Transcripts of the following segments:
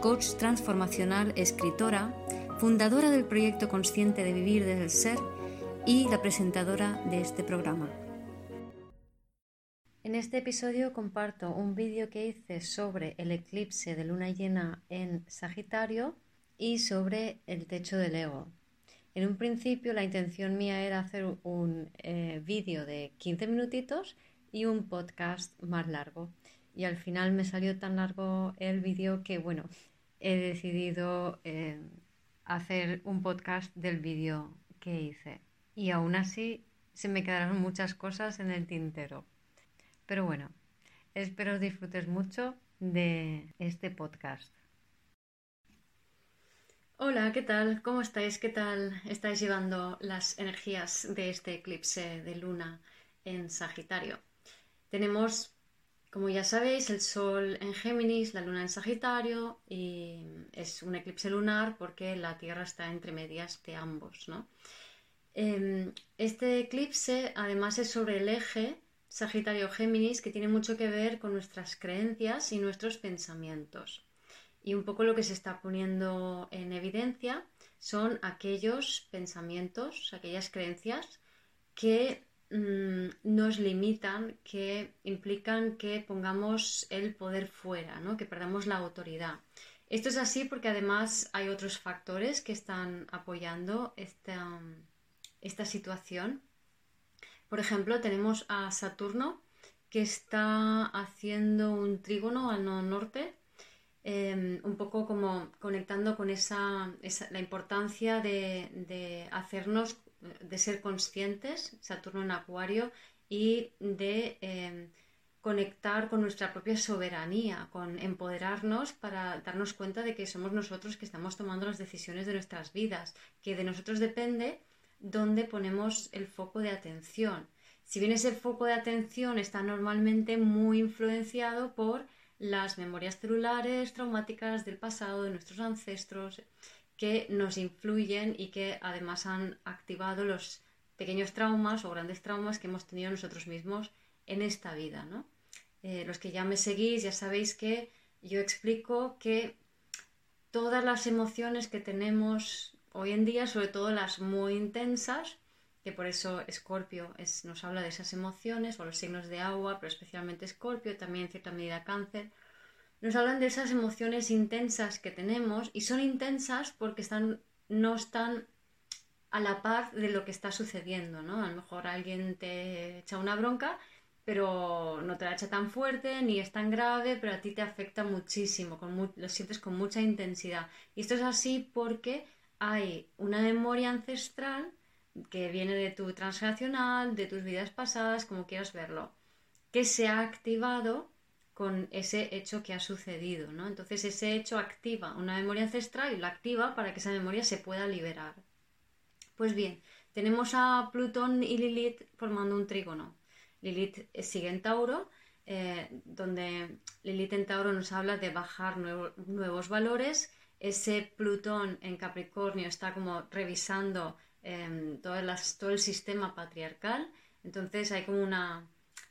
coach transformacional, escritora, fundadora del proyecto consciente de vivir desde el ser y la presentadora de este programa. En este episodio comparto un vídeo que hice sobre el eclipse de luna llena en Sagitario y sobre el techo del ego. En un principio la intención mía era hacer un eh, vídeo de 15 minutitos y un podcast más largo. Y al final me salió tan largo el vídeo que, bueno, he decidido eh, hacer un podcast del vídeo que hice. Y aún así se me quedaron muchas cosas en el tintero. Pero bueno, espero disfrutes mucho de este podcast. Hola, ¿qué tal? ¿Cómo estáis? ¿Qué tal estáis llevando las energías de este eclipse de luna en Sagitario? Tenemos como ya sabéis, el Sol en Géminis, la Luna en Sagitario y es un eclipse lunar porque la Tierra está entre medias de ambos. Em, este eclipse además es sobre el eje Sagitario-Géminis que tiene mucho que ver con nuestras creencias y nuestros pensamientos. Y un poco lo que se está poniendo en evidencia son aquellos pensamientos, aquellas creencias que Mm, nos limitan, que implican que pongamos el poder fuera, ¿no? que perdamos la autoridad. Esto es así porque además hay otros factores que están apoyando esta, esta situación. Por ejemplo, tenemos a Saturno que está haciendo un trígono al norte, em, un poco como conectando con esa, la importancia de hacernos de ser conscientes, Saturno en Acuario, y de em, conectar con nuestra propia soberanía, con empoderarnos para darnos cuenta de que somos nosotros que estamos tomando las decisiones de nuestras vidas, que de nosotros depende dónde ponemos el foco de atención. Si bien ese foco de atención está normalmente muy influenciado por las memorias celulares traumáticas del pasado, de nuestros ancestros, que nos influyen y que además han activado los pequeños traumas o grandes traumas que hemos tenido nosotros mismos en esta vida. ¿no? Eh, los que ya me seguís ya sabéis que yo explico que todas las emociones que tenemos hoy en día, sobre todo las muy intensas, que por eso Escorpio nos habla de esas emociones, o los signos de agua, pero especialmente Escorpio, también en cierta medida cáncer, nos hablan de esas emociones intensas que tenemos y son intensas porque están, no están a la par de lo que está sucediendo, ¿no? A lo mejor alguien te echa una bronca, pero no te la echa tan fuerte ni es tan grave, pero a ti te afecta muchísimo, lo sientes con mucha intensidad. Y esto es así porque hay una memoria ancestral que viene de tu transgeneracional, de tus vidas pasadas, como quieras verlo, que se ha activado con ese hecho que ha sucedido, ¿no? Entonces ese hecho activa una memoria ancestral y la activa para que esa memoria se pueda liberar. Pues bien, tenemos a Plutón y Lilith formando un trígono. Lilith sigue en Tauro, eh, donde Lilith en Tauro nos habla de bajar nuevos valores. Ese Plutón en Capricornio está como revisando em, todo el sistema patriarcal. Entonces hay como una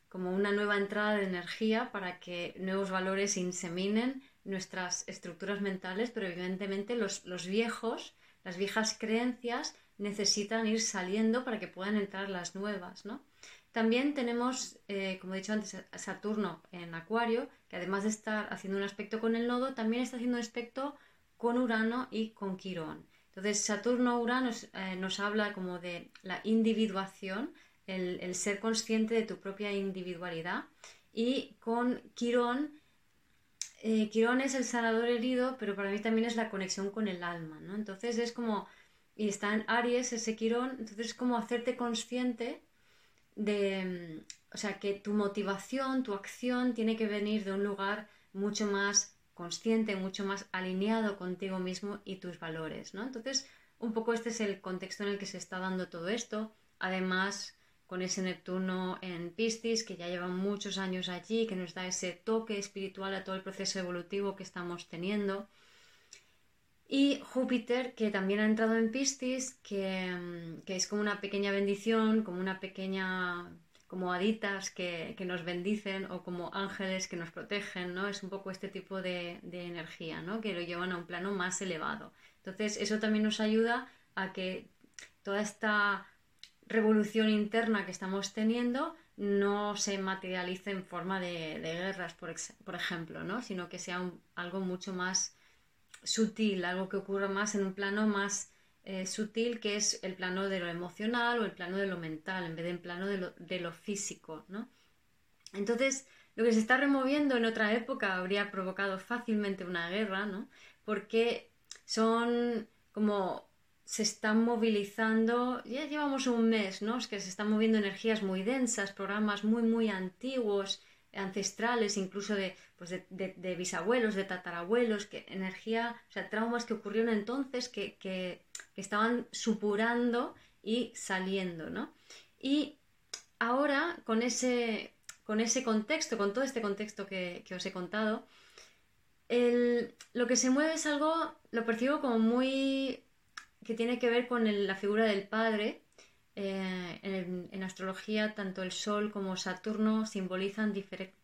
como una nueva entrada de energía para que nuevos valores inseminen nuestras estructuras mentales, pero evidentemente los, viejos, las viejas creencias necesitan ir saliendo para que puedan entrar las nuevas, ¿no? También tenemos, eh, como he dicho antes, Saturno en Acuario, que además de estar haciendo un aspecto con el nodo, también está haciendo un aspecto con Urano y con Quirón. Entonces, Saturno-Urano eh, nos habla como de la individuación, el, ser consciente de tu propia individualidad. Y con Quirón, eh, Quirón es el sanador herido, pero para mí también es la conexión con el alma, ¿no? Entonces es como, y está en Aries ese Quirón, entonces es como hacerte consciente de, o sea, que tu motivación, tu acción tiene que venir de un lugar mucho más consciente, mucho más alineado contigo mismo y tus valores, ¿no? Entonces, un poco este es el contexto en el que se está dando todo esto. Además, con ese Neptuno en Piscis, que ya lleva muchos años allí, que nos da ese toque espiritual a todo el proceso evolutivo que estamos teniendo. Y Júpiter, que también ha entrado en Piscis, que, mm, es como una pequeña bendición, como una pequeña como haditas que, nos bendicen o como ángeles que nos protegen, ¿no? Es un poco este tipo de, de, energía, ¿no? Que lo llevan a un plano más elevado. Entonces, eso también nos ayuda a que toda esta revolución interna que estamos teniendo no se materialice en forma de, guerras, por, ejemplo, ¿no? sino que sea algo mucho más sutil, algo que ocurra más en un plano más eh, sutil, que es el plano de lo emocional o el plano de lo mental, en vez de en plano de lo, de lo físico. ¿no? Entonces, lo que se está removiendo en otra época habría provocado fácilmente una guerra, ¿no? porque son como se están movilizando, ya llevamos un mes, ¿no? Es que se están moviendo energías muy densas, programas muy, muy antiguos, ancestrales, incluso de, pues de, bisabuelos, de tatarabuelos, que energía, o sea, traumas que ocurrieron entonces que, que, estaban supurando y saliendo, ¿no? Y ahora, con ese, con ese contexto, con todo este contexto que, os he contado, lo que se mueve es algo, lo percibo como muy que tiene que ver con la figura del padre. Eh, en, astrología, tanto el Sol como Saturno simbolizan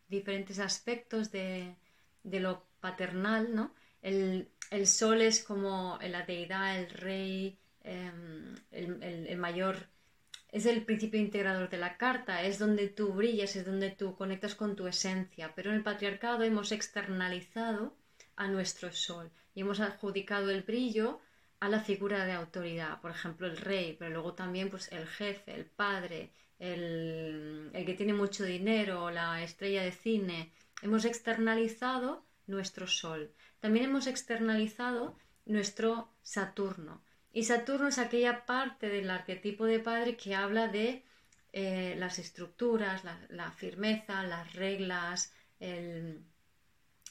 diferentes aspectos de, lo paternal, ¿no? El, Sol es como la deidad, el rey, em, el, mayor es el principio integrador de la carta, es donde tú brillas, es donde tú conectas con tu esencia. Pero en el patriarcado hemos externalizado a nuestro sol y hemos adjudicado el brillo a la figura de autoridad, por ejemplo el rey, pero luego también pues el jefe, el padre, el, que tiene mucho dinero, la estrella de cine. Hemos externalizado nuestro sol. También hemos externalizado nuestro Saturno. Y Saturno es aquella parte del arquetipo de padre que habla de eh, las estructuras, la, firmeza, las reglas, el,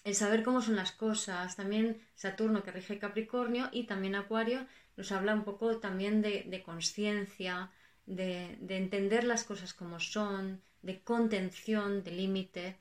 el saber cómo son las cosas, también Saturno que rige Capricornio y también Acuario nos habla un poco también de, conciencia, de, entender las cosas como son, de contención, de límite.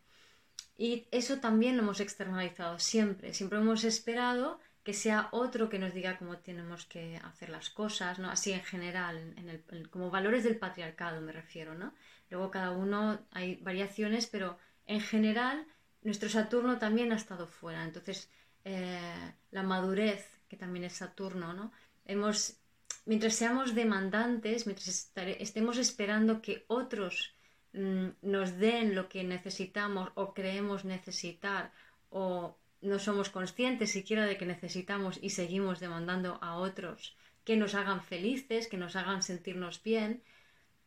Y eso también lo hemos externalizado siempre, siempre hemos esperado que sea otro que nos diga cómo tenemos que hacer las cosas, ¿no? Así en general, en como valores del patriarcado me refiero, ¿no? Luego cada uno hay variaciones, pero en general nuestro Saturno también ha estado fuera. Entonces, eh, la madurez, que también es Saturno, ¿no? Hemos, mientras seamos demandantes, mientras estemos esperando que otros mm, nos den lo que necesitamos o creemos necesitar o no somos conscientes siquiera de que necesitamos y seguimos demandando a otros que nos hagan felices, que nos hagan sentirnos bien,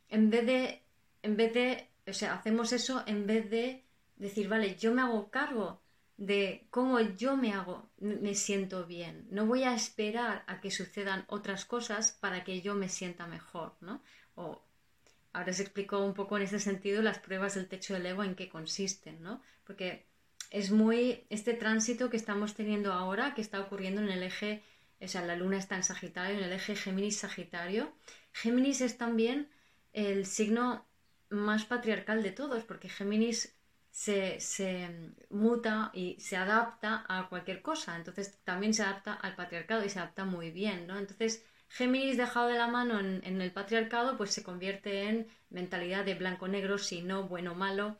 en vez de, en vez de, o sea, hacemos eso en vez de decir, vale, yo me hago cargo de cómo yo me hago, me siento bien. No voy a esperar a que sucedan otras cosas para que yo me sienta mejor, ¿no? O ahora os explico un poco en ese sentido las pruebas del techo del ego en qué consisten, ¿no? Porque es muy este tránsito que estamos teniendo ahora, que está ocurriendo en el eje, o sea, la luna está en Sagitario, en el eje Géminis-Sagitario. Géminis es también el signo más patriarcal de todos, porque Géminis se, muta y se adapta a cualquier cosa. Entonces también se adapta al patriarcado y se adapta muy bien, ¿no? Entonces Géminis dejado de la mano en, el patriarcado pues se convierte en mentalidad de blanco-negro, si no, bueno-malo.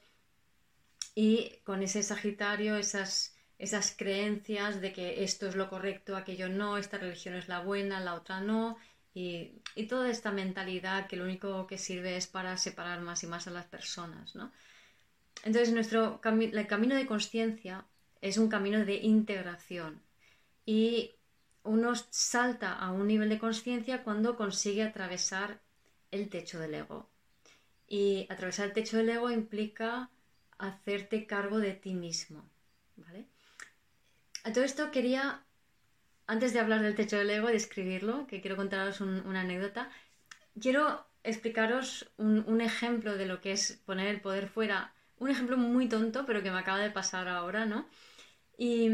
Y con ese Sagitario, esas, esas creencias de que esto es lo correcto, aquello no, esta religión es la buena, la otra no, y, y, toda esta mentalidad que lo único que sirve es para separar más y más a las personas, ¿no? Entonces, nuestro el camino de conciencia es un camino de integración y uno salta a un nivel de conciencia cuando consigue atravesar el techo del ego. Y atravesar el techo del ego implica hacerte cargo de ti mismo. ¿vale? A todo esto quería, antes de hablar del techo del ego y describirlo, que quiero contaros una anécdota, quiero explicaros un, un, ejemplo de lo que es poner el poder fuera un ejemplo muy tonto, pero que me acaba de pasar ahora, ¿no? Y,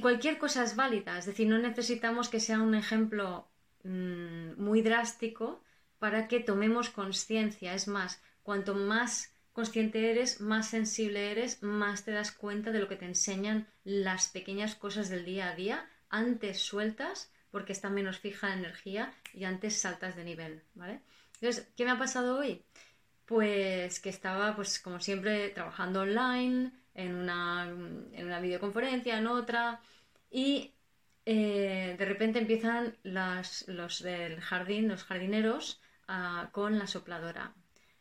cualquier cosa es válida, es decir, no necesitamos que sea un ejemplo mm, muy drástico para que tomemos conciencia. Es más, cuanto más consciente eres, más sensible eres, más te das cuenta de lo que te enseñan las pequeñas cosas del día a día. Antes sueltas porque está menos fija la energía y antes saltas de nivel, ¿vale? Entonces, ¿qué me ha pasado hoy? Pues que estaba, pues como siempre, trabajando online, en una, en una videoconferencia, en otra, y eh, de repente empiezan los del jardín, los jardineros, ah, con la sopladora.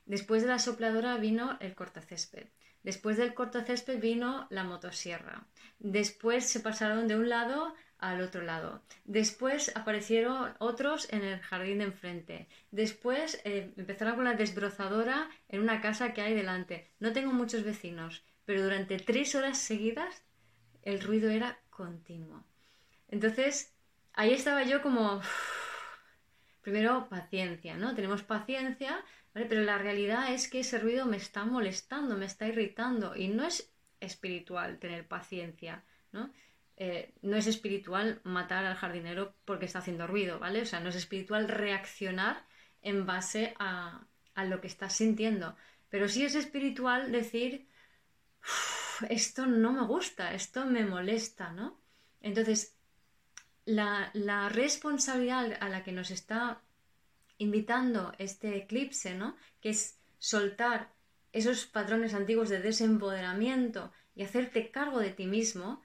Después de la sopladora vino el cortacésped. Después del cortacésped vino la motosierra. Después se pasaron de un lado al otro lado. Después aparecieron otros en el jardín de enfrente. Después eh, empezaron con la desbrozadora en una casa que hay delante. No tengo muchos vecinos, pero durante tres horas seguidas el ruido era continuo. Entonces, ahí estaba yo como... Primero, paciencia, ¿no? Tenemos paciencia, pero la realidad es que ese ruido me está molestando, me está irritando y no es espiritual tener paciencia, ¿no? Eh, no es espiritual matar al jardinero porque está haciendo ruido, ¿vale? O sea, no es espiritual reaccionar en base a, lo que estás sintiendo. Pero sí es espiritual decir, esto no me gusta, esto me molesta, ¿no? Entonces, la, la responsabilidad a la que nos está invitando este eclipse, ¿no? Que es soltar esos patrones antiguos de desempoderamiento y hacerte cargo de ti mismo,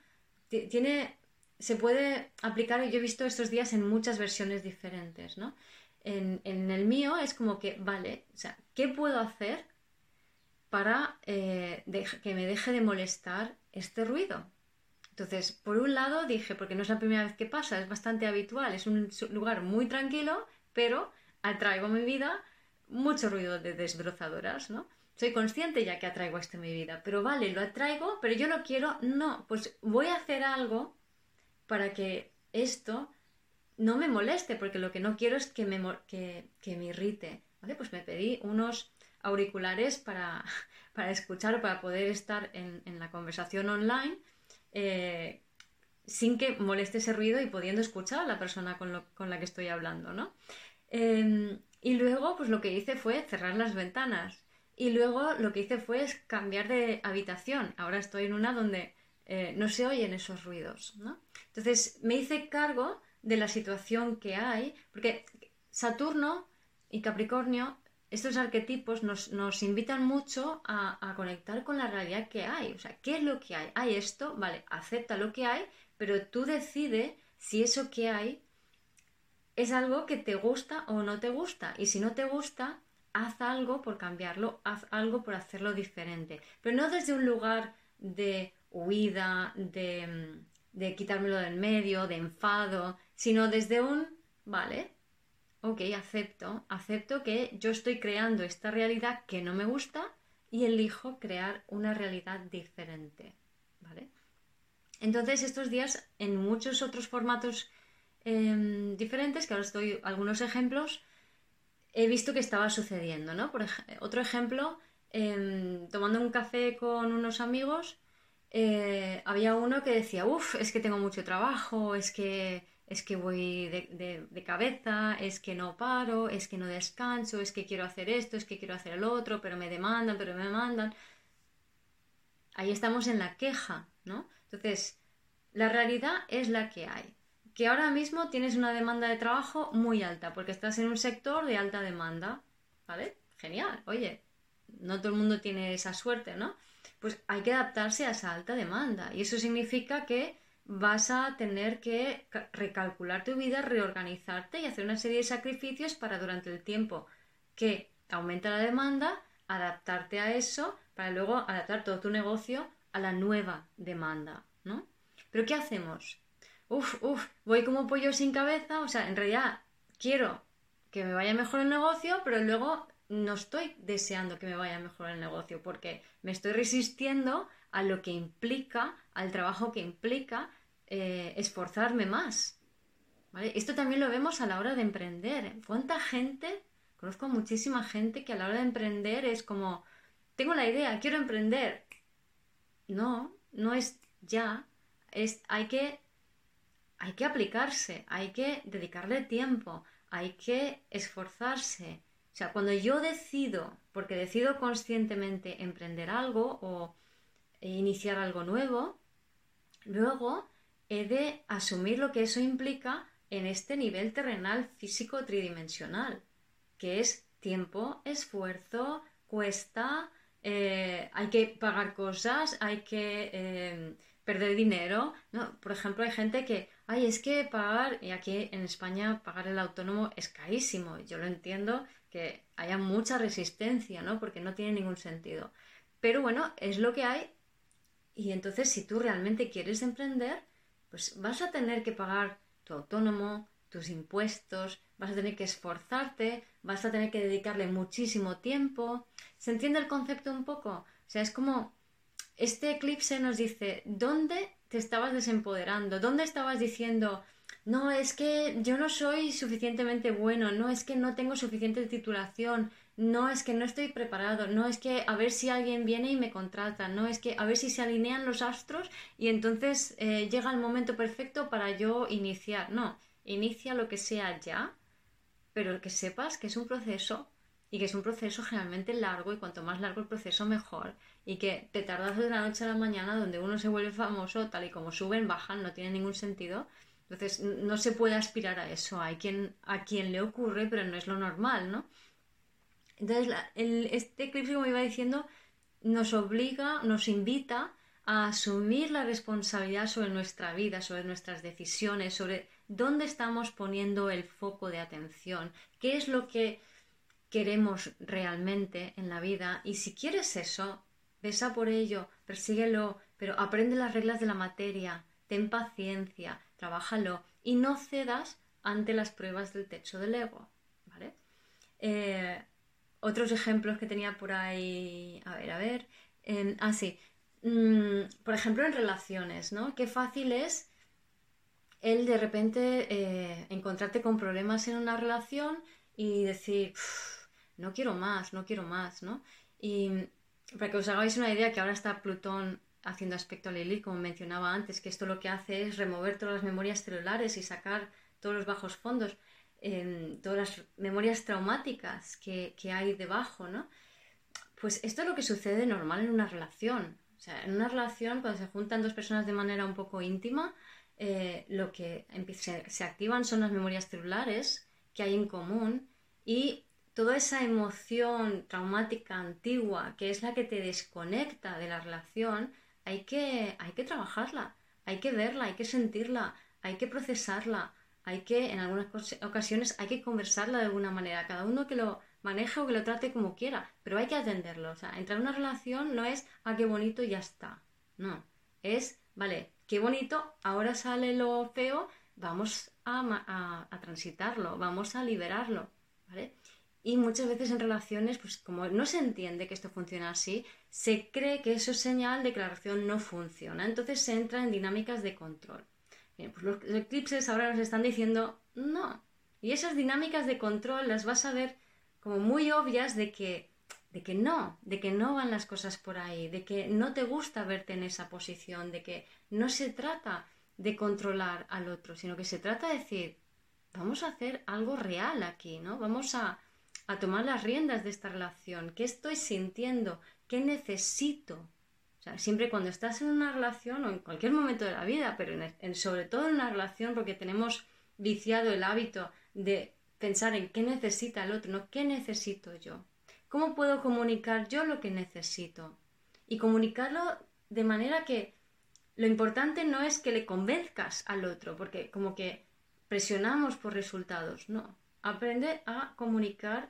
tiene, se puede aplicar, yo he visto estos días en muchas versiones diferentes, ¿no? En, el mío es como que, vale, o sea, ¿qué puedo hacer para eh, que me deje de molestar este ruido? Entonces, por un lado dije, porque no es la primera vez que pasa, es bastante habitual, es un lugar muy tranquilo, pero atraigo a mi vida mucho ruido de desbrozadoras, ¿no? Soy consciente ya que atraigo esto en mi vida, pero vale, lo atraigo, pero yo lo quiero, no, pues voy a hacer algo para que esto no me moleste, porque lo que no quiero es que me, que, me irrite, ¿vale? Pues me pedí unos auriculares para, para escuchar, para poder estar en, la conversación online eh, sin que moleste ese ruido y pudiendo escuchar a la persona con, con la que estoy hablando, ¿no? Em, y luego, pues lo que hice fue cerrar las ventanas. Y luego lo que hice fue cambiar de habitación. Ahora estoy en una donde eh, no se oyen esos ruidos. Entonces me hice cargo de la situación que hay, porque Saturno y Capricornio, estos arquetipos nos, nos invitan mucho a, a, conectar con la realidad que hay. O sea, ¿qué es lo que hay? Hay esto, vale, acepta lo que hay, pero tú decides si eso que hay es algo que te gusta o no te gusta. Y si no te gusta, haz algo por cambiarlo, haz algo por hacerlo diferente. Pero no desde un lugar de huida, de, de quitármelo del medio, de enfado, sino desde un, vale, ok, acepto, acepto que yo estoy creando esta realidad que no me gusta y elijo crear una realidad diferente, ¿vale? Entonces estos días en muchos otros formatos Em, diferentes, que ahora os doy algunos ejemplos, he visto que estaba sucediendo, ¿no? Por otro ejemplo, em, tomando un café con unos amigos, eh, había uno que decía, uff, es que tengo mucho trabajo, es que, es que voy de, de, cabeza, es que no paro, es que no descanso, es que quiero hacer esto, es que quiero hacer el otro, pero me demandan, pero me demandan. Ahí estamos en la queja, ¿no? Entonces, la realidad es la que hay que ahora mismo tienes una demanda de trabajo muy alta, porque estás en un sector de alta demanda, ¿vale? Genial, oye, no todo el mundo tiene esa suerte, ¿no? Pues hay que adaptarse a esa alta demanda y eso significa que vas a tener que recalcular tu vida, reorganizarte y hacer una serie de sacrificios para durante el tiempo que aumenta la demanda, adaptarte a eso para luego adaptar todo tu negocio a la nueva demanda, ¿no? Pero ¿qué hacemos? Uf, uf, voy como pollo sin cabeza, o sea, en realidad quiero que me vaya mejor el negocio, pero luego no estoy deseando que me vaya mejor el negocio porque me estoy resistiendo a lo que implica, al trabajo que implica eh, esforzarme más. ¿vale? Esto también lo vemos a la hora de emprender. ¿Cuánta gente? Conozco muchísima gente que a la hora de emprender es como, tengo la idea, quiero emprender. No, no es ya, es, hay, que, hay que aplicarse, hay que dedicarle tiempo, hay que esforzarse. O sea, cuando yo decido, porque decido conscientemente emprender algo o iniciar algo nuevo, luego he de asumir lo que eso implica en este nivel terrenal físico tridimensional, que es tiempo, esfuerzo, cuesta, eh, hay que pagar cosas, hay que eh, perder dinero. ¿no? Por ejemplo, hay gente que, ay, es que pagar, y aquí en España pagar el autónomo es carísimo. Yo lo entiendo que haya mucha resistencia, ¿no? Porque no tiene ningún sentido. Pero bueno, es lo que hay. Y entonces, si tú realmente quieres emprender, pues vas a tener que pagar tu autónomo, tus impuestos, vas a tener que esforzarte, vas a tener que dedicarle muchísimo tiempo. ¿Se entiende el concepto un poco? O sea, es como este eclipse nos dice, ¿dónde te estabas desempoderando? ¿Dónde estabas diciendo, no, es que yo no soy suficientemente bueno, no es que no tengo suficiente titulación, no es que no estoy preparado, no es que a ver si alguien viene y me contrata, no es que a ver si se alinean los astros y entonces eh, llega el momento perfecto para yo iniciar. No, inicia lo que sea ya, pero que sepas que es un proceso y que es un proceso generalmente largo y cuanto más largo el proceso mejor y que te tardas de la noche a la mañana donde uno se vuelve famoso tal y como suben, bajan, no tiene ningún sentido. Entonces no se puede aspirar a eso. Hay quien, a quien le ocurre, pero no es lo normal, ¿no? Entonces este eclipse, como iba diciendo, nos obliga, nos invita a asumir la responsabilidad sobre nuestra vida, sobre nuestras decisiones, sobre dónde estamos poniendo el foco de atención, qué es lo que queremos realmente en la vida y si quieres eso, besa por ello, persíguelo, pero aprende las reglas de la materia, ten paciencia, trabájalo y no cedas ante las pruebas del techo del ego. ¿vale? Eh, otros ejemplos que tenía por ahí, a ver, a ver, ah, sí, Mm, por ejemplo, en relaciones, ¿no? Qué fácil es el de repente eh, encontrarte con problemas en una relación y decir, no quiero más, no quiero más, ¿no? Y para que os hagáis una idea que ahora está Plutón haciendo aspecto a Lilith, como mencionaba antes, que esto lo que hace es remover todas las memorias celulares y sacar todos los bajos fondos, todas las memorias traumáticas que, que hay debajo, ¿no? Pues esto es lo que sucede normal en una relación. O sea, en una relación, cuando se juntan dos personas de manera un poco íntima, eh, lo que se activan son las memorias celulares que hay en común y toda esa emoción traumática antigua, que es la que te desconecta de la relación, hay que, hay que trabajarla, hay que verla, hay que sentirla, hay que procesarla, hay que, en algunas ocasiones, hay que conversarla de alguna manera. Cada uno que lo maneje o que lo trate como quiera, pero hay que atenderlo. O sea, entrar en una relación no es, ah, qué bonito ya está. No, es, vale, qué bonito, ahora sale lo feo, vamos a, a, transitarlo, vamos a liberarlo, ¿vale? Y muchas veces en relaciones, pues como no se entiende que esto funciona así, se cree que eso es señal de que la relación no funciona. Entonces se entra en dinámicas de control. Pues los eclipses ahora nos están diciendo no. Y esas dinámicas de control las vas a ver como muy obvias de que, de que no, de que no van las cosas por ahí, de que no te gusta verte en esa posición, de que no se trata de controlar al otro, sino que se trata de decir, vamos a hacer algo real aquí, ¿no? Vamos a, a tomar las riendas de esta relación. ¿Qué estoy sintiendo? ¿Qué necesito? O sea, siempre cuando estás en una relación o en cualquier momento de la vida, pero sobre todo en una relación porque tenemos viciado el hábito de pensar en qué necesita el otro, no qué necesito yo. ¿Cómo puedo comunicar yo lo que necesito? Y comunicarlo de manera que lo importante no es que le convenzcas al otro, porque como que presionamos por resultados, no. Aprende a comunicar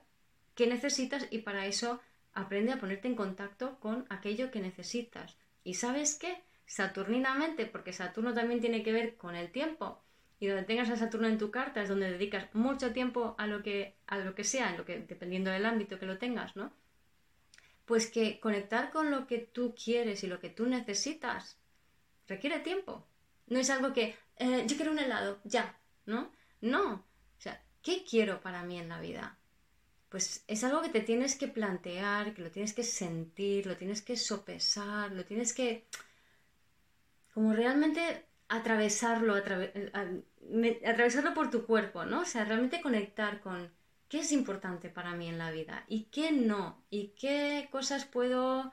qué necesitas y para eso aprende a ponerte en contacto con aquello que necesitas. ¿Y sabes qué? Saturninamente, porque Saturno también tiene que ver con el tiempo, y donde tengas a Saturno en tu carta es donde dedicas mucho tiempo a lo que, a lo que sea, en lo que, dependiendo del ámbito que lo tengas, ¿no? Pues que conectar con lo que tú quieres y lo que tú necesitas requiere tiempo. No es algo que eh, yo quiero un helado, ya, ¿no? No. O sea, ¿qué quiero para mí en la vida? Pues es algo que te tienes que plantear, que lo tienes que sentir, lo tienes que sopesar, lo tienes que como realmente atravesarlo, atravesarlo por tu cuerpo, ¿no? O sea, realmente conectar con qué es importante para mí en la vida y qué no, y qué cosas puedo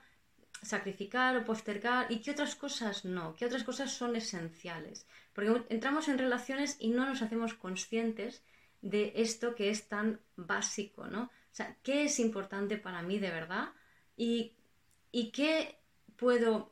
sacrificar o postergar y qué otras cosas no, qué otras cosas son esenciales. Porque entramos en relaciones y no nos hacemos conscientes de esto que es tan básico, ¿no? O sea, qué es importante para mí de verdad y, y qué puedo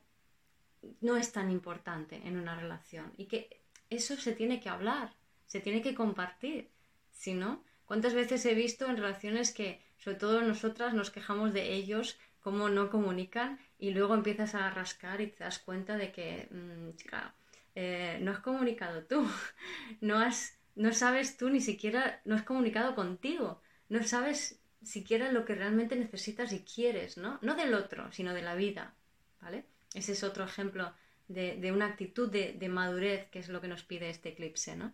no es tan importante en una relación y que eso se tiene que hablar, se tiene que compartir, si no, ¿cuántas veces he visto en relaciones que sobre todo nosotras nos quejamos de ellos, cómo no comunican y luego empiezas a rascar y te das cuenta de que, mm, chica, eh, no has comunicado tú, no, has, no sabes tú ni siquiera, no has comunicado contigo, no sabes siquiera lo que realmente necesitas y quieres, ¿no? No del otro, sino de la vida, ¿vale? Ese es otro ejemplo de, una actitud de, madurez, que es lo que nos pide este eclipse, ¿no?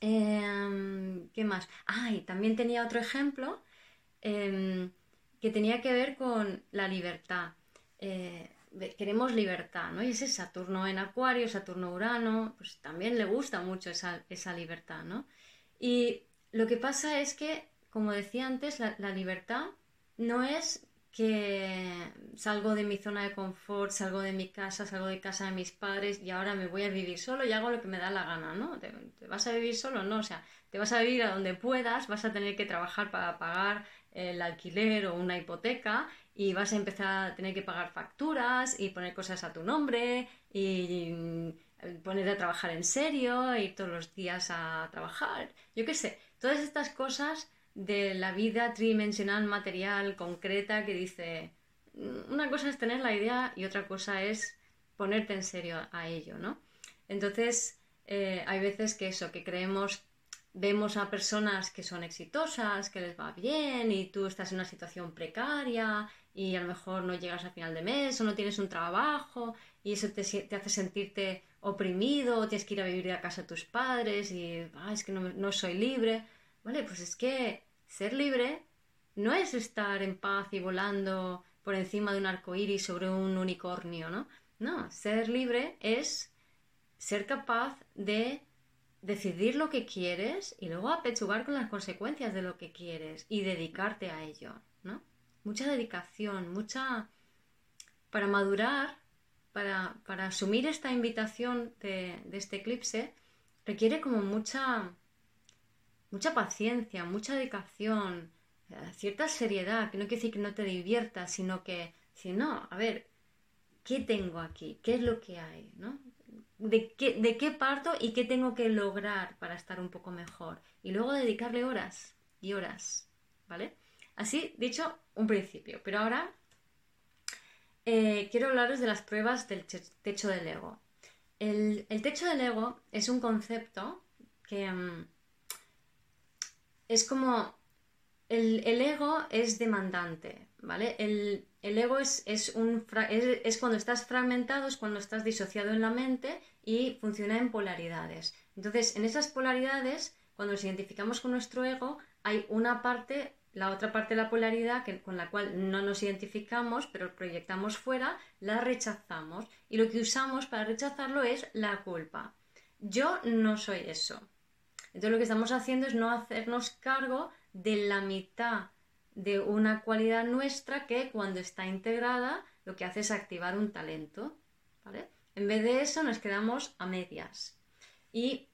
Em, ¿Qué más? Ah, y también tenía otro ejemplo em, que tenía que ver con la libertad. Eh, queremos libertad, ¿no? Y ese Saturno en Acuario, Saturno Urano, pues también le gusta mucho esa, libertad, ¿no? Y lo que pasa es que, como decía antes, la libertad no es que salgo de mi zona de confort, salgo de mi casa, salgo de casa de mis padres y ahora me voy a vivir solo y hago lo que me da la gana, ¿no? ¿Te, vas a vivir solo? No, o sea, te vas a vivir a donde puedas, vas a tener que trabajar para pagar el alquiler o una hipoteca y vas a empezar a tener que pagar facturas y poner cosas a tu nombre y poner a trabajar en serio, ir todos los días a trabajar, yo qué sé, todas estas cosas de la vida tridimensional, material, concreta, que dice, mm, una cosa es tener la idea y otra cosa es ponerte en serio a ello, ¿no? Entonces, eh, hay veces que eso, que creemos, vemos a personas que son exitosas, que les va bien y tú estás en una situación precaria y a lo mejor no llegas a final de mes o no tienes un trabajo y eso te, hace sentirte oprimido, tienes que ir a vivir a casa de tus padres y ah, es que no, no soy libre. Vale, pues es que ser libre no es estar en paz y volando por encima de un arco iris sobre un unicornio, ¿no? No, ser libre es ser capaz de decidir lo que quieres y luego apechugar con las consecuencias de lo que quieres y dedicarte a ello, ¿no? Mucha dedicación, mucha... Para madurar, para, para asumir esta invitación de, de este eclipse, requiere como mucha mucha paciencia, mucha dedicación, eh, cierta seriedad, que no quiere decir que no te diviertas, sino que, si no, a ver, ¿qué tengo aquí? ¿Qué es lo que hay? ¿no? ¿De qué, ¿De qué parto y qué tengo que lograr para estar un poco mejor? Y luego dedicarle horas y horas, ¿vale? Así, dicho, un principio. Pero ahora eh, quiero hablaros de las pruebas del techo del ego. El, techo del ego es un concepto que... Mm, es como el, ego es demandante, ¿vale? El, ego es, es, cuando estás fragmentado, es cuando estás disociado en la mente y funciona en polaridades. Entonces, en esas polaridades, cuando nos identificamos con nuestro ego, hay una parte, la otra parte de la polaridad que, con la cual no nos identificamos, pero proyectamos fuera, la rechazamos. Y lo que usamos para rechazarlo es la culpa. Yo no soy eso. Entonces lo que estamos haciendo es no hacernos cargo de la mitad de una cualidad nuestra que cuando está integrada lo que hace es activar un talento. ¿vale? En vez de eso nos quedamos a medias. Y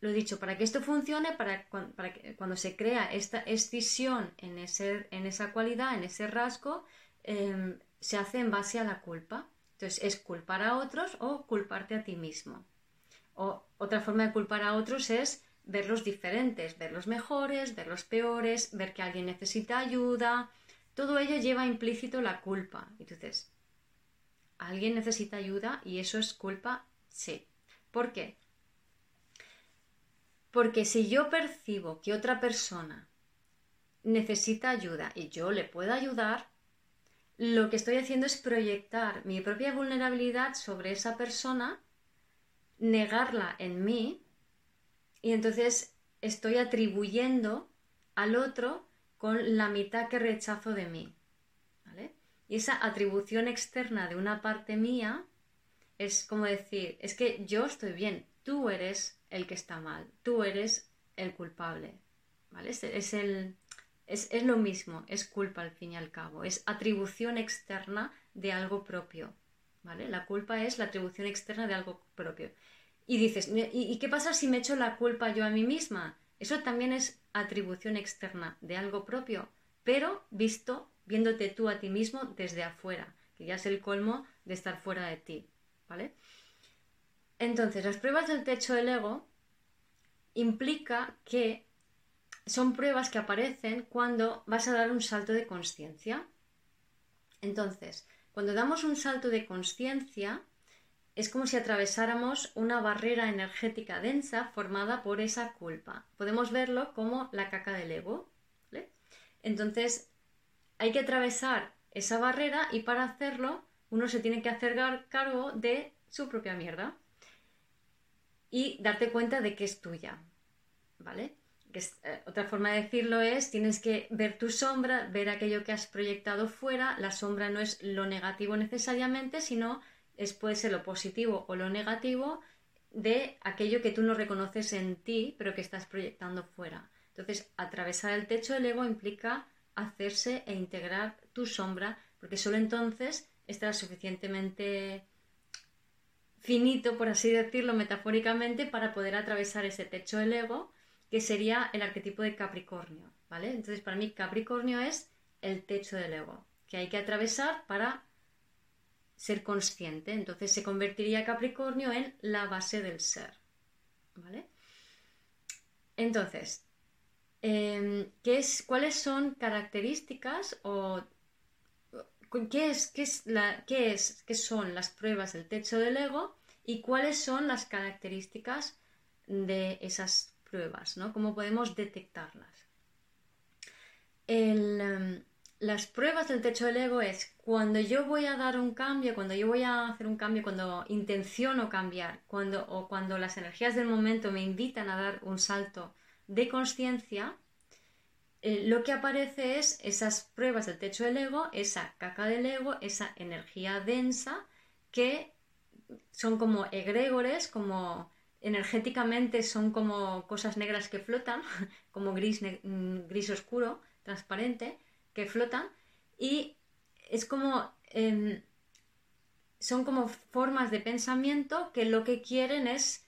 lo dicho, para que esto funcione, para, que cuando se crea esta escisión en, ese, en esa cualidad, en ese rasgo, em, se hace en base a la culpa. Entonces es culpar a otros o culparte a ti mismo. O otra forma de culpar a otros es verlos diferentes, verlos mejores, verlos peores, ver que alguien necesita ayuda. Todo ello lleva implícito la culpa. Entonces, ¿alguien necesita ayuda y eso es culpa? Sí. ¿Por qué? Porque si yo percibo que otra persona necesita ayuda y yo le puedo ayudar, lo que estoy haciendo es proyectar mi propia vulnerabilidad sobre esa persona, negarla en mí y entonces estoy atribuyendo al otro con la mitad que rechazo de mí. ¿vale? Y esa atribución externa de una parte mía es como decir, es que yo estoy bien, tú eres el que está mal, tú eres el culpable, ¿vale? Es, el, es, es lo mismo, es culpa al fin y al cabo, es atribución externa de algo propio, ¿vale? La culpa es la atribución externa de algo propio. Y dices, ¿y, qué pasa si me echo la culpa yo a mí misma? Eso también es atribución externa de algo propio, pero visto, viéndote tú a ti mismo desde afuera, que ya es el colmo de estar fuera de ti, ¿vale? Entonces, las pruebas del techo del ego implica que son pruebas que aparecen cuando vas a dar un salto de conciencia. Entonces, cuando damos un salto de conciencia, es como si atravesáramos una barrera energética densa formada por esa culpa. Podemos verlo como la caca del ego. Entonces, hay que atravesar esa barrera y para hacerlo uno se tiene que hacer cargo de su propia mierda y darte cuenta de que es tuya. ¿Vale? Eh, otra forma de decirlo es, tienes que ver tu sombra, ver aquello que has proyectado fuera. La sombra no es lo negativo necesariamente, sino es, puede ser lo positivo o lo negativo de aquello que tú no reconoces en ti, pero que estás proyectando fuera. Entonces, atravesar el techo del ego implica hacerse e integrar tu sombra, porque solo entonces estarás suficientemente finito, por así decirlo metafóricamente, para poder atravesar ese techo del ego, que sería el arquetipo de Capricornio, ¿vale? Entonces, para mí Capricornio es el techo del ego, que hay que atravesar para ser consciente. Entonces se convertiría Capricornio en la base del ser. ¿Vale? Entonces, em, ¿qué es, ¿cuáles son características o qué es, qué, es la, qué, es, qué son las pruebas del techo del ego y cuáles son las características de esas pruebas? ¿no? ¿Cómo podemos detectarlas? El, em, las pruebas del techo del ego es cuando yo voy a dar un cambio, cuando yo voy a hacer un cambio, cuando intenciono cambiar, cuando, o cuando las energías del momento me invitan a dar un salto de conciencia, eh, lo que aparece es esas pruebas del techo del ego, esa caca del ego, esa energía densa que son como egregores, como energéticamente son como cosas negras que flotan, como gris, mm, gris oscuro, transparente, que flotan y es como em, son como formas de pensamiento que lo que quieren es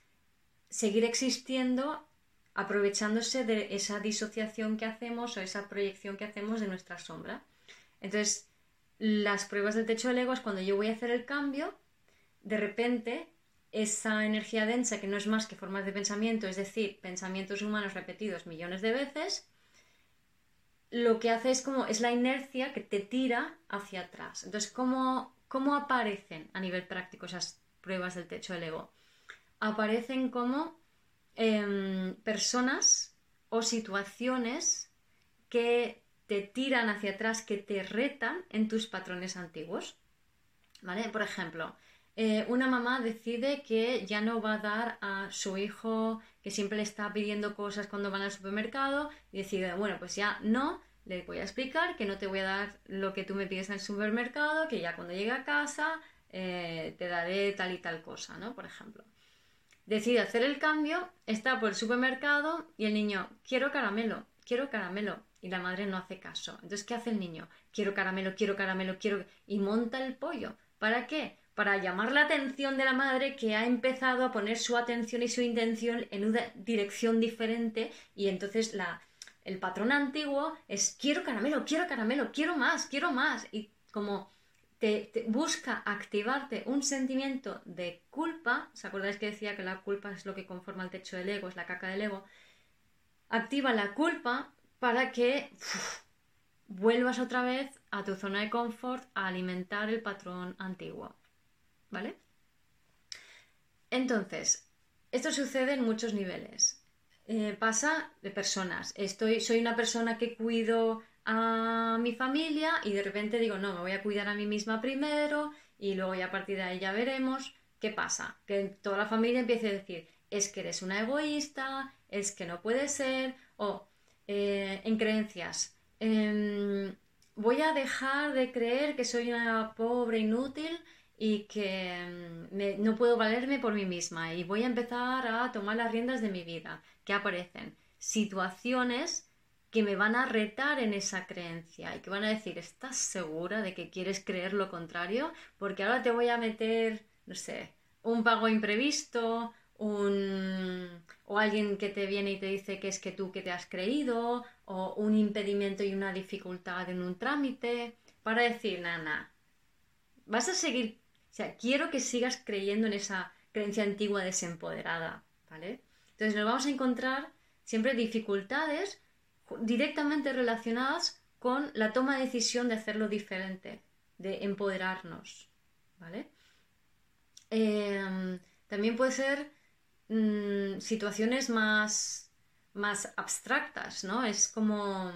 seguir existiendo aprovechándose de esa disociación que hacemos o esa proyección que hacemos de nuestra sombra. Entonces, las pruebas del techo del ego es cuando yo voy a hacer el cambio, de repente esa energía densa, que no es más que formas de pensamiento, es decir, pensamientos humanos repetidos millones de veces, lo que hace es como, es la inercia que te tira hacia atrás. Entonces, ¿cómo, cómo aparecen a nivel práctico esas pruebas del techo del ego? Aparecen como em, personas o situaciones que te tiran hacia atrás, que te retan en tus patrones antiguos. ¿Vale? Por ejemplo, eh, una mamá decide que ya no va a dar a su hijo que siempre le está pidiendo cosas cuando van al supermercado y decide, bueno, pues ya no, le voy a explicar que no te voy a dar lo que tú me pides en el supermercado, que ya cuando llegue a casa eh, te daré tal y tal cosa, ¿no? Por ejemplo. Decide hacer el cambio, está por el supermercado y el niño, quiero caramelo, quiero caramelo. Y la madre no hace caso. Entonces, ¿qué hace el niño? Quiero caramelo, quiero caramelo, quiero... Y monta el pollo. ¿Para qué? Para llamar la atención de la madre que ha empezado a poner su atención y su intención en una dirección diferente y entonces el patrón antiguo es quiero caramelo, quiero caramelo, quiero más, quiero más y como te, busca activarte un sentimiento de culpa, ¿os acordáis que decía que la culpa es lo que conforma el techo del ego, es la caca del ego? Activa la culpa para que vuelvas otra vez a tu zona de confort a alimentar el patrón antiguo. ¿Vale? Entonces, esto sucede en muchos niveles. Eh, pasa de personas. Estoy, soy una persona que cuido a mi familia y de repente digo, no, me voy a cuidar a mí misma primero y luego ya a partir de ahí ya veremos qué pasa. Que toda la familia empiece a decir, es que eres una egoísta, es que no puede ser, o eh, en creencias, em, voy a dejar de creer que soy una pobre inútil y que mm, no puedo valerme por mí misma y voy a empezar a tomar las riendas de mi vida. ¿Qué aparecen? Situaciones que me van a retar en esa creencia y que van a decir, ¿estás segura de que quieres creer lo contrario? Porque ahora te voy a meter, no sé, un pago imprevisto, un... o alguien que te viene y te dice que es que tú que te has creído, o un impedimento y una dificultad en un trámite, para decir, nana, vas a seguir, sea, quiero que sigas creyendo en esa creencia antigua desempoderada, ¿vale? Entonces nos vamos a encontrar siempre dificultades directamente relacionadas con la toma de decisión de hacerlo diferente, de empoderarnos, ¿vale? Em, también puede ser mm, situaciones más, más abstractas, ¿no? Es como,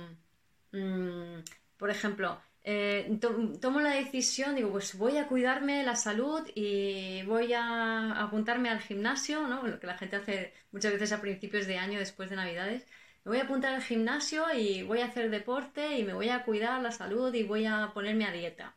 mm, por ejemplo, eh, tomo la decisión, digo, pues voy a cuidarme la salud y voy a apuntarme al gimnasio, ¿no? Lo que la gente hace muchas veces a principios de año, después de Navidades. Me voy a apuntar al gimnasio y voy a hacer deporte y me voy a cuidar la salud y voy a ponerme a dieta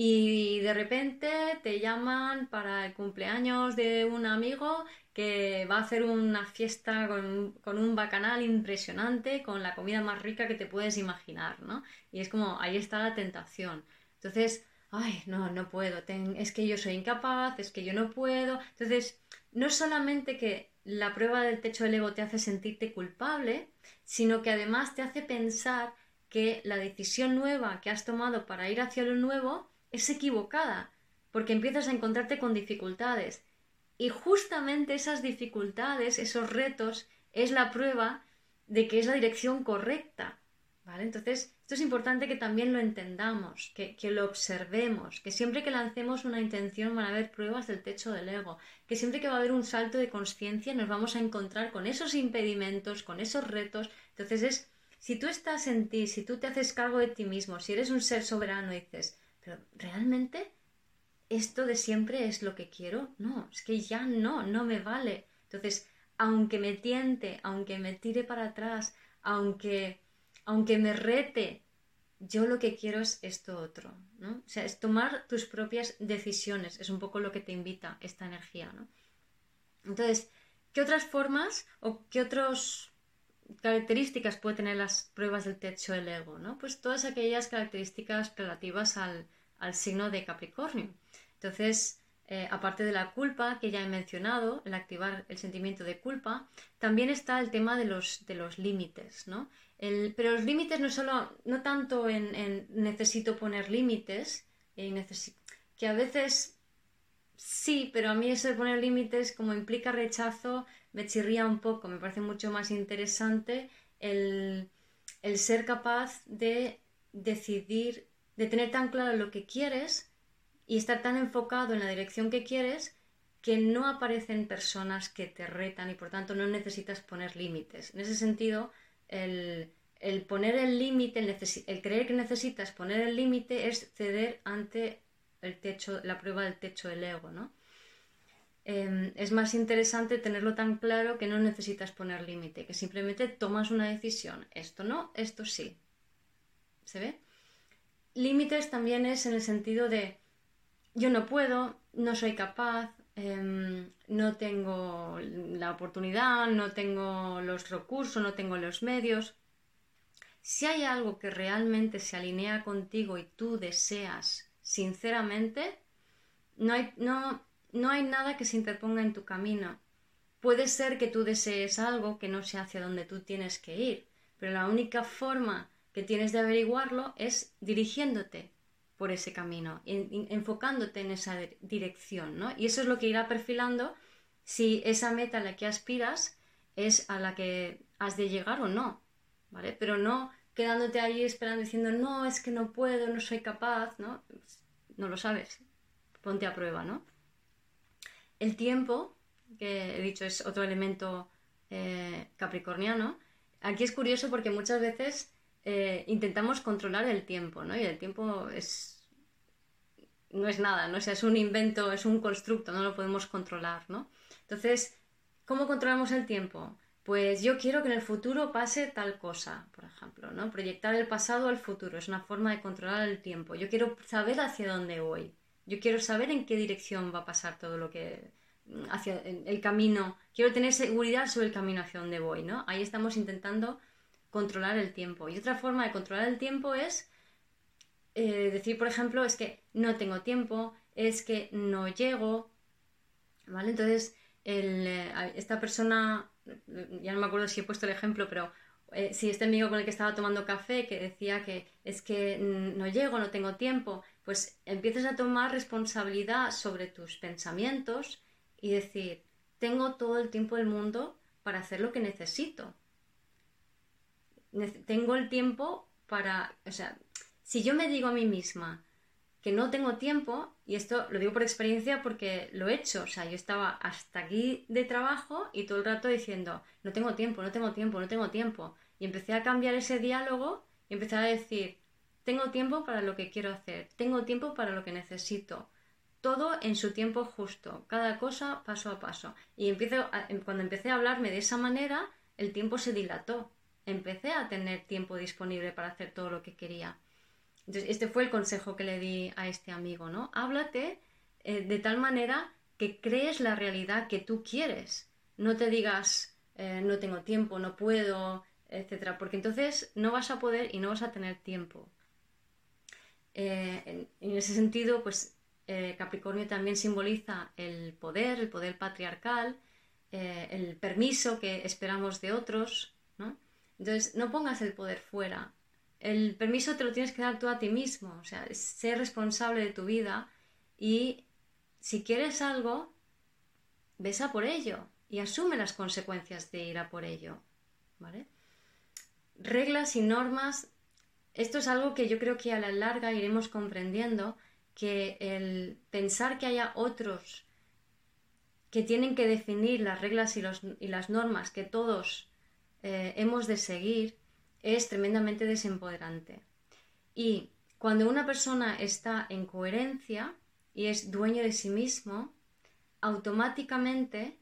y de repente te llaman para el cumpleaños de un amigo que va a hacer una fiesta con, un bacanal impresionante, con la comida más rica que te puedes imaginar, ¿no? Y es como, ahí está la tentación. Entonces, ay, no, no puedo, es que yo soy incapaz, es que yo no puedo. Entonces, no solamente que la prueba del techo del ego te hace sentirte culpable, sino que además te hace pensar que la decisión nueva que has tomado para ir hacia lo nuevo es equivocada, porque empiezas a encontrarte con dificultades. Y justamente esas dificultades, esos retos, es la prueba de que es la dirección correcta. ¿Vale? Entonces, esto es importante que también lo entendamos, que, que, lo observemos, que siempre que lancemos una intención van a haber pruebas del techo del ego, que siempre que va a haber un salto de conciencia nos vamos a encontrar con esos impedimentos, con esos retos. Entonces es, si tú estás en ti, si tú te haces cargo de ti mismo, si eres un ser soberano dices, pero ¿realmente esto de siempre es lo que quiero? No, es que ya no, no me vale. Entonces, aunque me tiente, aunque me tire para atrás, aunque, aunque me rete, yo lo que quiero es esto otro, ¿no? O sea, es tomar tus propias decisiones, es un poco lo que te invita esta energía, ¿no? Entonces, ¿qué otras formas o qué otras características puede tener las pruebas del techo del ego, ¿no? Pues todas aquellas características relativas al, al signo de Capricornio. Entonces, eh, aparte de la culpa que ya he mencionado, el activar el sentimiento de culpa, también está el tema de los, de los límites, ¿no? pero los límites no solo, no tanto en, necesito poner límites, que a veces sí, pero a mí eso de poner límites como implica rechazo, me chirría un poco, me parece mucho más interesante el, el ser capaz de decidir de tener tan claro lo que quieres y estar tan enfocado en la dirección que quieres que no aparecen personas que te retan y por tanto no necesitas poner límites. En ese sentido, el, poner el límite, el, creer que necesitas poner el límite es ceder ante el techo, la prueba del techo del ego, ¿no? Em, es más interesante tenerlo tan claro que no necesitas poner límite, que simplemente tomas una decisión. Esto no, esto sí. ¿Se ve? Límites también es en el sentido de yo no puedo, no soy capaz, em, no tengo la oportunidad, no tengo los recursos, no tengo los medios. Si hay algo que realmente se alinea contigo y tú deseas sinceramente, no hay, no, no hay nada que se interponga en tu camino. Puede ser que tú desees algo que no sea hacia donde tú tienes que ir, pero la única forma que tienes de averiguarlo es dirigiéndote por ese camino, enfocándote en esa dirección, ¿no? Y eso es lo que irá perfilando si esa meta a la que aspiras es a la que has de llegar o no, ¿vale? Pero no quedándote ahí esperando diciendo, no, es que no puedo, no soy capaz, ¿no? No lo sabes, ponte a prueba, ¿no? El tiempo, que he dicho es otro elemento eh, capricorniano, aquí es curioso porque muchas veces eh, intentamos controlar el tiempo, ¿no? Y el tiempo es no es nada, ¿no? O sea, es un invento, es un constructo, no lo podemos controlar, ¿no? Entonces, ¿cómo controlamos el tiempo? Pues yo quiero que en el futuro pase tal cosa, por ejemplo, ¿no? Proyectar el pasado al futuro es una forma de controlar el tiempo. Yo quiero saber hacia dónde voy, Yo quiero saber en qué dirección va a pasar todo lo que hacia el camino. Quiero tener seguridad sobre el camino hacia donde voy, ¿no? Ahí estamos intentando controlar el tiempo. Y otra forma de controlar el tiempo es eh, decir, por ejemplo, es que no tengo tiempo, es que no llego, ¿vale? Entonces, eh, esta persona, ya no me acuerdo si he puesto el ejemplo, pero eh, si este amigo con el que estaba tomando café que decía que es que no llego, no tengo tiempo, pues empiezas a tomar responsabilidad sobre tus pensamientos y decir, tengo todo el tiempo del mundo para hacer lo que necesito. Tengo el tiempo para, o sea, si yo me digo a mí misma que no tengo tiempo, y esto lo digo por experiencia porque lo he hecho, o sea, yo estaba hasta aquí de trabajo y todo el rato diciendo, no tengo tiempo, no tengo tiempo, no tengo tiempo. Y empecé a cambiar ese diálogo y empecé a decir, tengo tiempo para lo que quiero hacer, tengo tiempo para lo que necesito, todo en su tiempo justo, cada cosa paso a paso. Y empiezo em, cuando empecé a hablarme de esa manera, el tiempo se dilató. Empecé a tener tiempo disponible para hacer todo lo que quería. Entonces, este fue el consejo que le di a este amigo, ¿no? Háblate eh, de tal manera que crees la realidad que tú quieres. No te digas, eh, no tengo tiempo, no puedo, etcétera, porque entonces no vas a poder y no vas a tener tiempo. Eh, en, ese sentido, pues Capricornio también simboliza el poder, el poder patriarcal, el permiso que esperamos de otros, ¿no? Entonces, no pongas el poder fuera, el permiso te lo tienes que dar tú a ti mismo, o sea, ser responsable de tu vida y si quieres algo, ves a por ello y asume las consecuencias de ir a por ello, ¿vale? Reglas y normas, esto es algo que yo creo que a la larga iremos comprendiendo que el pensar que haya otros que tienen que definir las reglas y, las normas que todos eh, hemos de seguir, es tremendamente desempoderante. Y cuando una persona está en coherencia y es dueño de sí mismo, automáticamente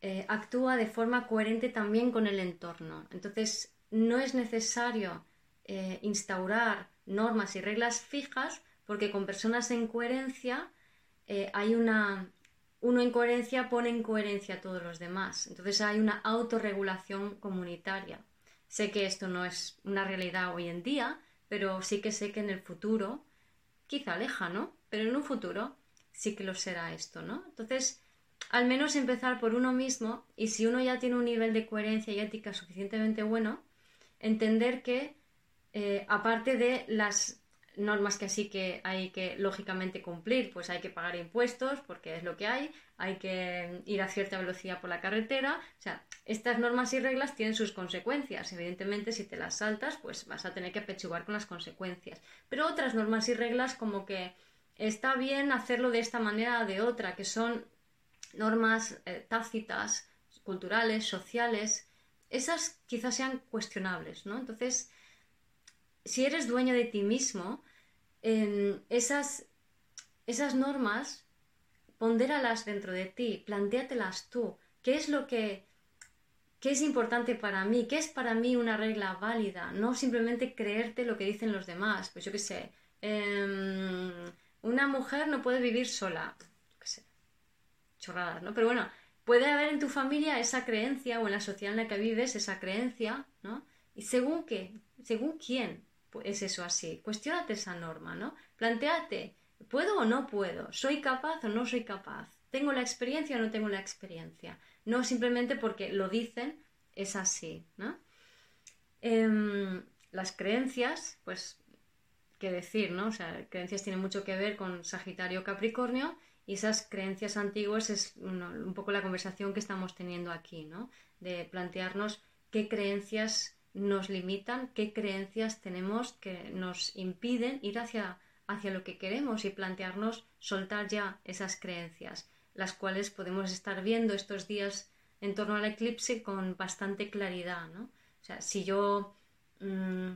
eh, actúa de forma coherente también con el entorno. Entonces, no es necesario eh, instaurar normas y reglas fijas porque con personas en coherencia hay una... Uno en coherencia pone en coherencia a todos los demás. Entonces hay una autorregulación comunitaria. Sé que esto no es una realidad hoy en día, pero sí que sé que en el futuro, quizá lejano, pero en un futuro sí que lo será esto, ¿no? Entonces, al menos empezar por uno mismo y si uno ya tiene un nivel de coherencia y ética suficientemente bueno, entender que eh, aparte de las normas que sí que hay que lógicamente cumplir, pues hay que pagar impuestos porque es lo que hay, hay que ir a cierta velocidad por la carretera, o sea, estas normas y reglas tienen sus consecuencias, evidentemente si te las saltas, pues vas a tener que apechugar con las consecuencias, pero otras normas y reglas como que está bien hacerlo de esta manera o de otra, que son normas eh, tácitas, culturales, sociales, esas quizás sean cuestionables, ¿no? Entonces, si eres dueño de ti mismo, esas, esas normas, pondéralas dentro de ti, plantéatelas tú. ¿Qué es lo que qué es importante para mí? ¿Qué es para mí una regla válida? No simplemente creerte lo que dicen los demás. Pues yo qué sé, em, una mujer no puede vivir sola. Qué sé, chorradas, ¿no? Pero bueno, puede haber en tu familia esa creencia o en la sociedad en la que vives esa creencia, ¿no? ¿Y según qué? ¿Según quién? Pues es eso así. Cuestiónate esa norma, ¿no? Planteate, ¿puedo o no puedo? ¿Soy capaz o no soy capaz? ¿Tengo la experiencia o no tengo la experiencia? No simplemente porque lo dicen, es así, ¿no? Em, las creencias, pues, qué decir, ¿no? O sea, creencias tienen mucho que ver con Sagitario Capricornio y esas creencias antiguas es un poco la conversación que estamos teniendo aquí, ¿no? De plantearnos qué creencias nos limitan, qué creencias tenemos que nos impiden ir hacia, hacia lo que queremos y plantearnos soltar ya esas creencias, las cuales podemos estar viendo estos días en torno al eclipse con bastante claridad. ¿no? O sea, si yo mm,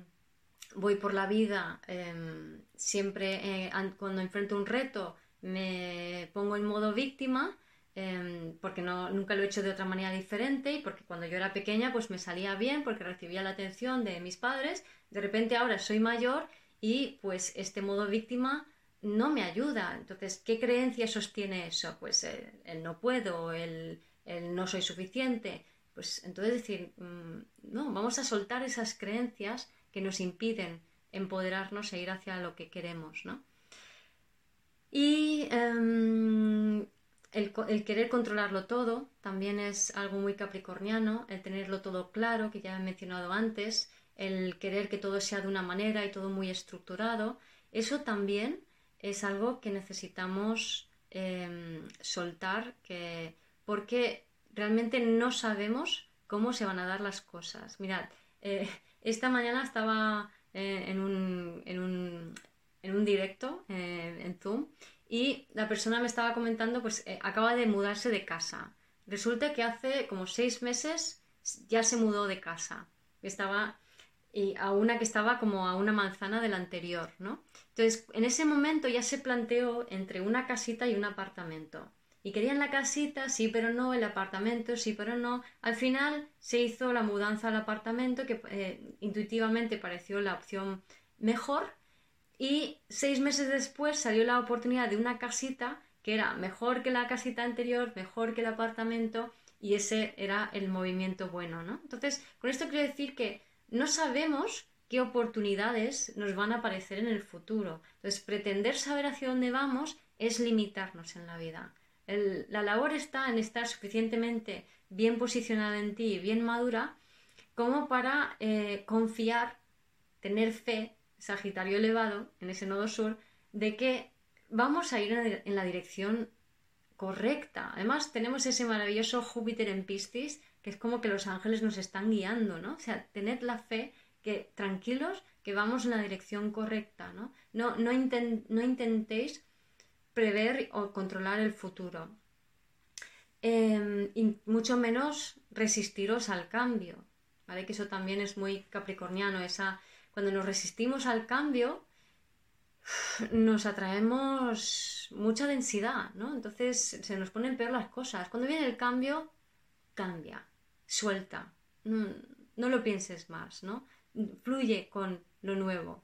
voy por la vida em, siempre eh, cuando enfrento un reto me pongo en modo víctima, Em, porque no, nunca lo he hecho de otra manera diferente y porque cuando yo era pequeña pues me salía bien porque recibía la atención de mis padres, de repente ahora soy mayor y pues este modo víctima no me ayuda. Entonces, ¿qué creencia sostiene eso? Pues el, no puedo, el, no soy suficiente. Pues entonces decir, mm, no, vamos a soltar esas creencias que nos impiden empoderarnos e ir hacia lo que queremos, ¿no? Y em, el, querer controlarlo todo también es algo muy capricorniano, el tenerlo todo claro, que ya he mencionado antes, el querer que todo sea de una manera y todo muy estructurado, eso también es algo que necesitamos em, soltar, que, porque realmente no sabemos cómo se van a dar las cosas. Mirad, eh, esta mañana estaba eh, en, un, en, un, en, un, directo eh, en Zoom y la persona me estaba comentando, pues acaba de mudarse de casa. Resulta que hace como seis meses ya se mudó de casa. Estaba y a una que estaba como a una manzana del anterior, ¿no? Entonces, en ese momento ya se planteó entre una casita y un apartamento. Y querían la casita, sí, pero no, el apartamento, sí, pero no. Al final se hizo la mudanza al apartamento, que eh, intuitivamente pareció la opción mejor. Y seis meses después salió la oportunidad de una casita que era mejor que la casita anterior, mejor que el apartamento, y ese era el movimiento bueno, ¿no? Entonces, con esto quiero decir que no sabemos qué oportunidades nos van a aparecer en el futuro. Entonces, pretender saber hacia dónde vamos es limitarnos en la vida. la labor está en estar suficientemente bien posicionada en ti y bien madura como para eh, confiar, tener fe, Sagitario elevado, en ese nodo sur, de que vamos a ir en la dirección correcta. Además, tenemos ese maravilloso Júpiter en Piscis que es como que los ángeles nos están guiando, ¿no? O sea, tened la fe que tranquilos que vamos en la dirección correcta, ¿no? No, no, intentéis prever o controlar el futuro. Em, y mucho menos resistiros al cambio, ¿vale? Que eso también es muy capricorniano, esa, cuando nos resistimos al cambio, nos atraemos mucha densidad, ¿no? Entonces se nos ponen peor las cosas. Cuando viene el cambio, cambia suelta, no, lo pienses más, ¿no? Fluye con lo nuevo.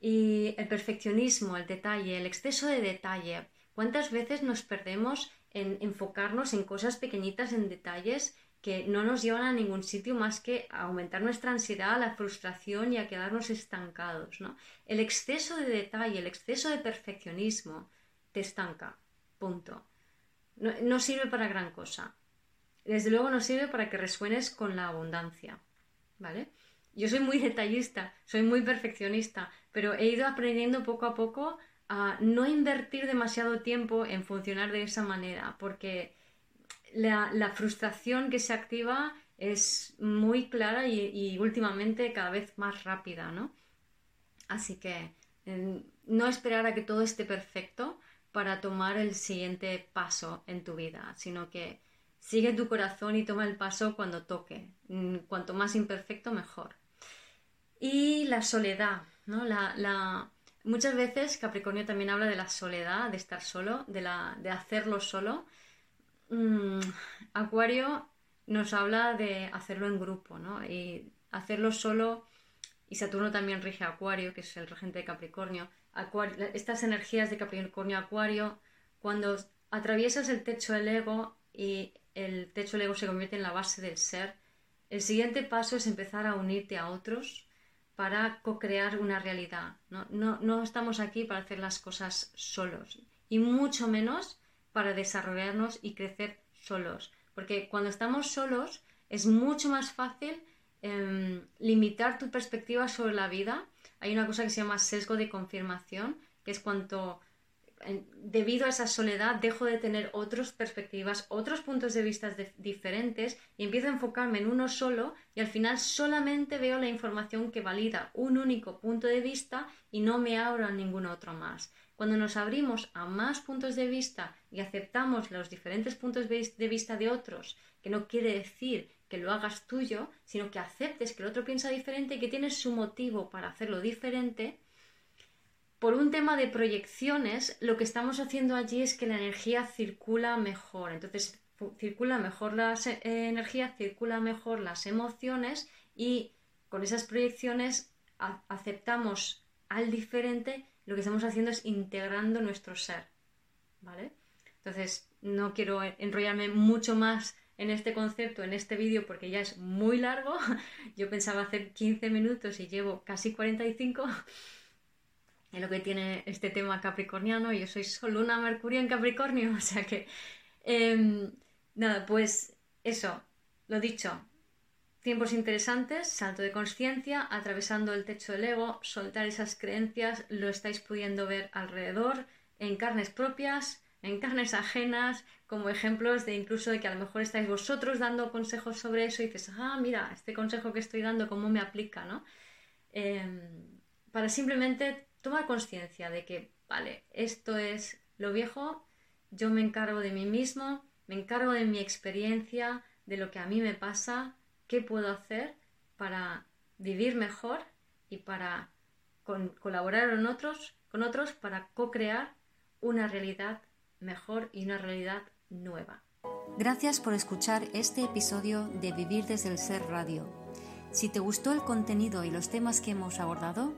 Y el perfeccionismo, el detalle, el exceso de detalle. ¿Cuántas veces nos perdemos en enfocarnos en cosas pequeñitas, en detalles que no nos llevan a ningún sitio más que a aumentar nuestra ansiedad, la frustración y a quedarnos estancados, ¿no? El exceso de detalle, el exceso de perfeccionismo te estanca, punto. no sirve para gran cosa desde luego no sirve para que resuenes con la abundancia, ¿vale? Yo soy muy detallista, soy muy perfeccionista, pero he ido aprendiendo poco a poco a no invertir demasiado tiempo en funcionar de esa manera, porque la, frustración que se activa es muy clara y, últimamente cada vez más rápida, ¿no? Así que no esperar a que todo esté perfecto para tomar el siguiente paso en tu vida, sino que Sigue tu corazón y toma el paso cuando toque. Mm, cuanto más imperfecto, mejor. Y la soledad, ¿no? La, Muchas veces Capricornio también habla de la soledad, de estar solo, de, la... de hacerlo solo. Mm, Acuario nos habla de hacerlo en grupo, ¿no? Y hacerlo solo, y Saturno también rige a Acuario, que es el regente de Capricornio. Estas energías de Capricornio-Acuario, cuando atraviesas el techo del ego y el techo del ego se convierte en la base del ser, el siguiente paso es empezar a unirte a otros para co-crear una realidad. ¿no? No, estamos aquí para hacer las cosas solos y mucho menos para desarrollarnos y crecer solos. Porque cuando estamos solos es mucho más fácil em, limitar tu perspectiva sobre la vida. Hay una cosa que se llama sesgo de confirmación, que es cuanto debido a esa soledad dejo de tener otras perspectivas, otros puntos de vista diferentes y empiezo a enfocarme en uno solo y al final solamente veo la información que valida un único punto de vista y no me abro a ningún otro más. Cuando nos abrimos a más puntos de vista y aceptamos los diferentes puntos de vista de otros, que no quiere decir que lo hagas tuyo, sino que aceptes que el otro piensa diferente y que tienes su motivo para hacerlo diferente, por un tema de proyecciones, lo que estamos haciendo allí es que la energía circula mejor. Entonces, circula mejor la eh, energía, circula mejor las emociones y con esas proyecciones aceptamos al diferente lo que estamos haciendo es integrando nuestro ser, ¿vale? Entonces, no quiero enrollarme mucho más en este concepto, en este vídeo, porque ya es muy largo. Yo pensaba hacer 15 minutos y llevo casi 45. Es lo que tiene este tema capricorniano. Yo soy solo una Mercurio en Capricornio, o sea que... Em, nada, pues eso, lo dicho. Tiempos interesantes, salto de conciencia, atravesando el techo del ego, soltar esas creencias, lo estáis pudiendo ver alrededor, en carnes propias, en carnes ajenas, como ejemplos de incluso de que a lo mejor estáis vosotros dando consejos sobre eso y dices, ah, mira, este consejo que estoy dando, ¿cómo me aplica? ¿no? Em, para simplemente tomar conciencia de que, vale, esto es lo viejo, yo me encargo de mí mismo, me encargo de mi experiencia, de lo que a mí me pasa, qué puedo hacer para vivir mejor y para colaborar con otros, con otros para co-crear una realidad mejor y una realidad nueva. Gracias por escuchar este episodio de Vivir desde el Ser Radio. Si te gustó el contenido y los temas que hemos abordado,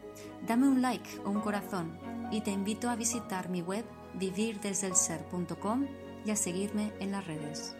dame un like o un corazón y te invito a visitar mi web vivirdesdelser.com y a seguirme en las redes.